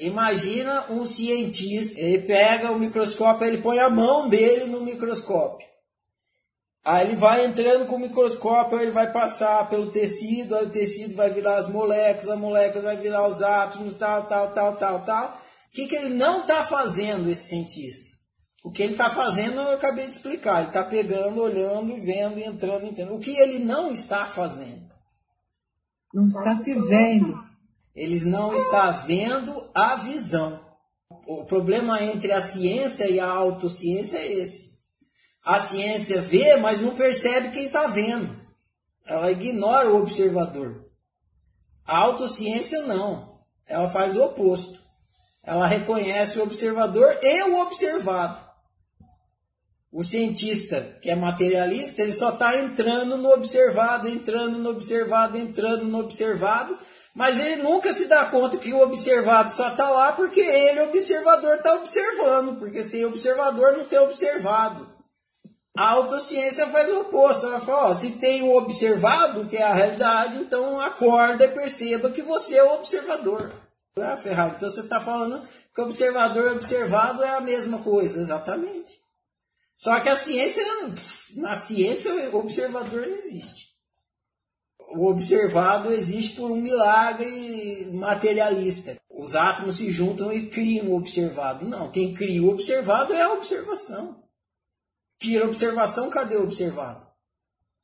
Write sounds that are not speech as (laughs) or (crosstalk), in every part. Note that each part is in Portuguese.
Imagina um cientista, ele pega o microscópio, ele põe a mão dele no microscópio. Aí ele vai entrando com o microscópio, ele vai passar pelo tecido, aí o tecido vai virar as moléculas, a molécula vai virar os átomos, tal, tal, tal, tal, tal. O que, que ele não está fazendo, esse cientista? O que ele está fazendo, eu acabei de explicar. Ele está pegando, olhando, vendo, entrando, entendendo. O que ele não está fazendo? Não está se vendo. Eles não está vendo a visão. O problema entre a ciência e a autociência é esse. A ciência vê, mas não percebe quem está vendo. Ela ignora o observador. A autociência não. Ela faz o oposto. Ela reconhece o observador e o observado. O cientista que é materialista, ele só está entrando no observado, entrando no observado, entrando no observado, mas ele nunca se dá conta que o observado só está lá porque ele, observador, está observando, porque sem observador não tem observado. A autociência faz o oposto. Ela fala: ó, se tem o observado, que é a realidade, então acorda e perceba que você é o observador. Ah, Ferrari, então você está falando que observador e observado é a mesma coisa. Exatamente. Só que a ciência, na ciência, o observador não existe. O observado existe por um milagre materialista. Os átomos se juntam e criam o observado. Não, quem cria o observado é a observação. Tira a observação, cadê o observado?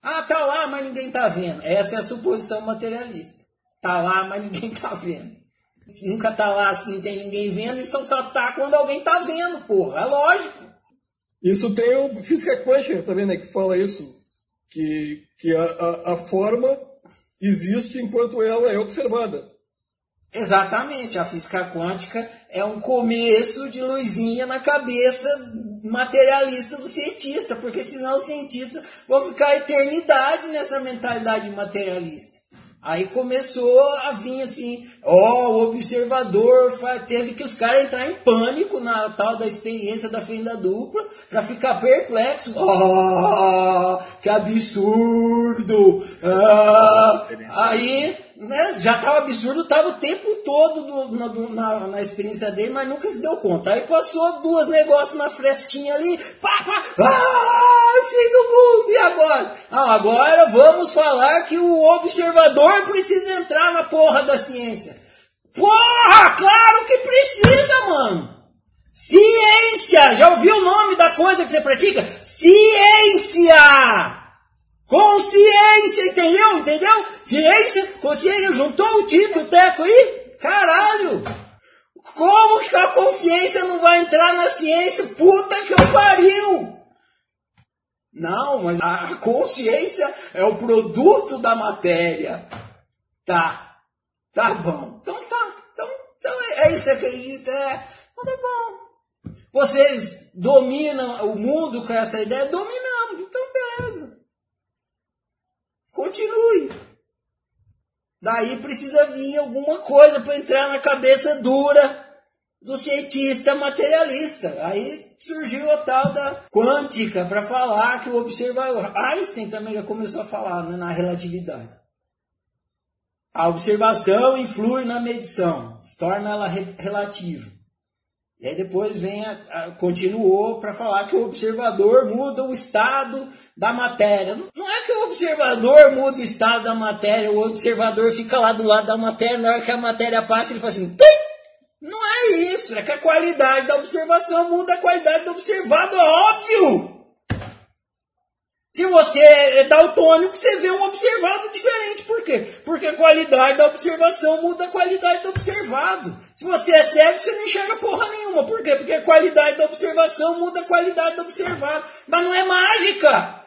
Ah, tá lá, mas ninguém tá vendo. Essa é a suposição materialista. Tá lá, mas ninguém tá vendo. Nunca tá lá se não tem ninguém vendo, só, só tá quando alguém tá vendo, porra. É lógico. Isso tem o física quântica também, né, que fala isso, que, que a, a, a forma existe enquanto ela é observada. Exatamente, a física quântica é um começo de luzinha na cabeça materialista do cientista, porque senão os cientistas vão ficar a eternidade nessa mentalidade materialista. Aí começou a vir assim, ó, o observador teve que os caras entrar em pânico na tal da experiência da fenda dupla para ficar perplexo. Oh, que absurdo! Ah, aí né, já estava absurdo, estava o tempo todo do, do, na, na, experiência dele, mas nunca se deu conta. Aí passou duas negócios na frestinha ali, pá, pá, ah, fim do mundo, e agora? Ah, agora vamos falar que o observador precisa entrar na porra da ciência. Porra, claro que precisa, mano! Ciência! Já ouviu o nome da coisa que você pratica? Ciência! Consciência, entendeu? Entendeu? Ciência, consciência, juntou o Tico o Teco aí? Caralho! Como que a consciência não vai entrar na ciência? Puta que eu pariu! Não, mas a consciência é o produto da matéria. Tá. Tá bom. Então tá. Então, então é isso que acredita. É. Então tá bom. Vocês dominam o mundo com essa ideia? Dominamos. Então beleza. Continue. Daí precisa vir alguma coisa para entrar na cabeça dura do cientista materialista. Aí surgiu a tal da quântica para falar que o observador. Einstein também já começou a falar né, na relatividade. A observação influi na medição, torna ela re relativa. E aí depois vem a, a continuou para falar que o observador muda o estado da matéria. Não é que o observador muda o estado da matéria, o observador fica lá do lado da matéria, na hora que a matéria passa, ele faz assim, Pim! Não é isso, é que a qualidade da observação muda a qualidade do observado, é óbvio! Se você é daltônico, você vê um observado diferente. Por quê? Porque a qualidade da observação muda a qualidade do observado. Se você é cego, você não enxerga porra nenhuma. Por quê? Porque a qualidade da observação muda a qualidade do observado. Mas não é mágica.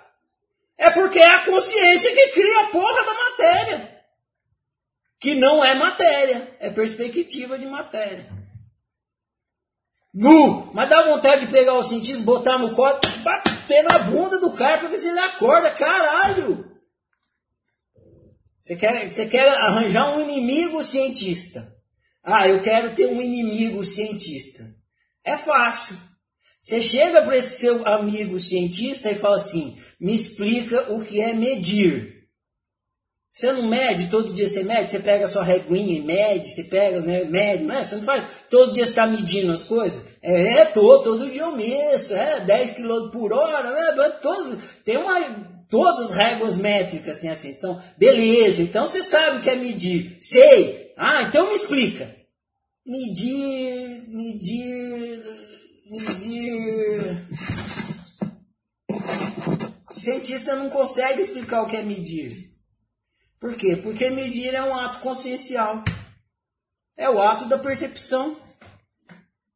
É porque é a consciência que cria a porra da matéria. Que não é matéria, é perspectiva de matéria. Nu! Mas dá vontade de pegar o cientista, botar no colo, bater na bunda do cara pra ver se ele acorda, caralho! Você quer, você quer arranjar um inimigo cientista. Ah, eu quero ter um inimigo cientista. É fácil. Você chega para esse seu amigo cientista e fala assim: me explica o que é medir. Você não mede, todo dia você mede, você pega a sua reguinha e mede, você pega, né, mede, não é? Você não faz, todo dia você está medindo as coisas? É, é todo, todo dia eu meço, é 10 km por hora, né? Todo, tem uma, todas as réguas métricas tem assim. Então, beleza, então você sabe o que é medir. Sei. Ah, então me explica. Medir, medir, medir. O cientista não consegue explicar o que é medir. Por quê? Porque medir é um ato consciencial. É o ato da percepção.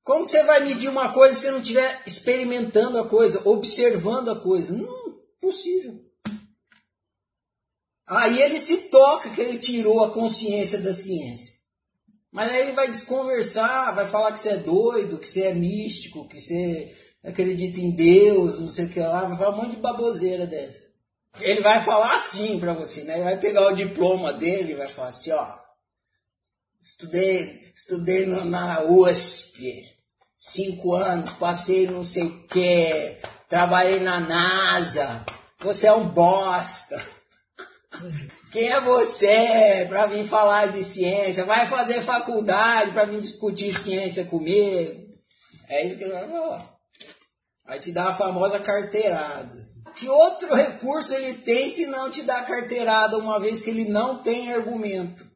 Como você vai medir uma coisa se não estiver experimentando a coisa, observando a coisa? Não, possível. Aí ele se toca que ele tirou a consciência da ciência. Mas aí ele vai desconversar, vai falar que você é doido, que você é místico, que você acredita em Deus, não sei o que lá, vai falar um monte de baboseira dessa. Ele vai falar assim para você, né? Ele vai pegar o diploma dele e vai falar assim, ó. Estudei, estudei na USP, cinco anos, passei não sei o que, trabalhei na NASA, você é um bosta. (laughs) Quem é você para vir falar de ciência? Vai fazer faculdade para vir discutir ciência comigo? É isso que ele vai falar. Vai te dar a famosa carteirada. Que outro recurso ele tem se não te dar carteirada, uma vez que ele não tem argumento?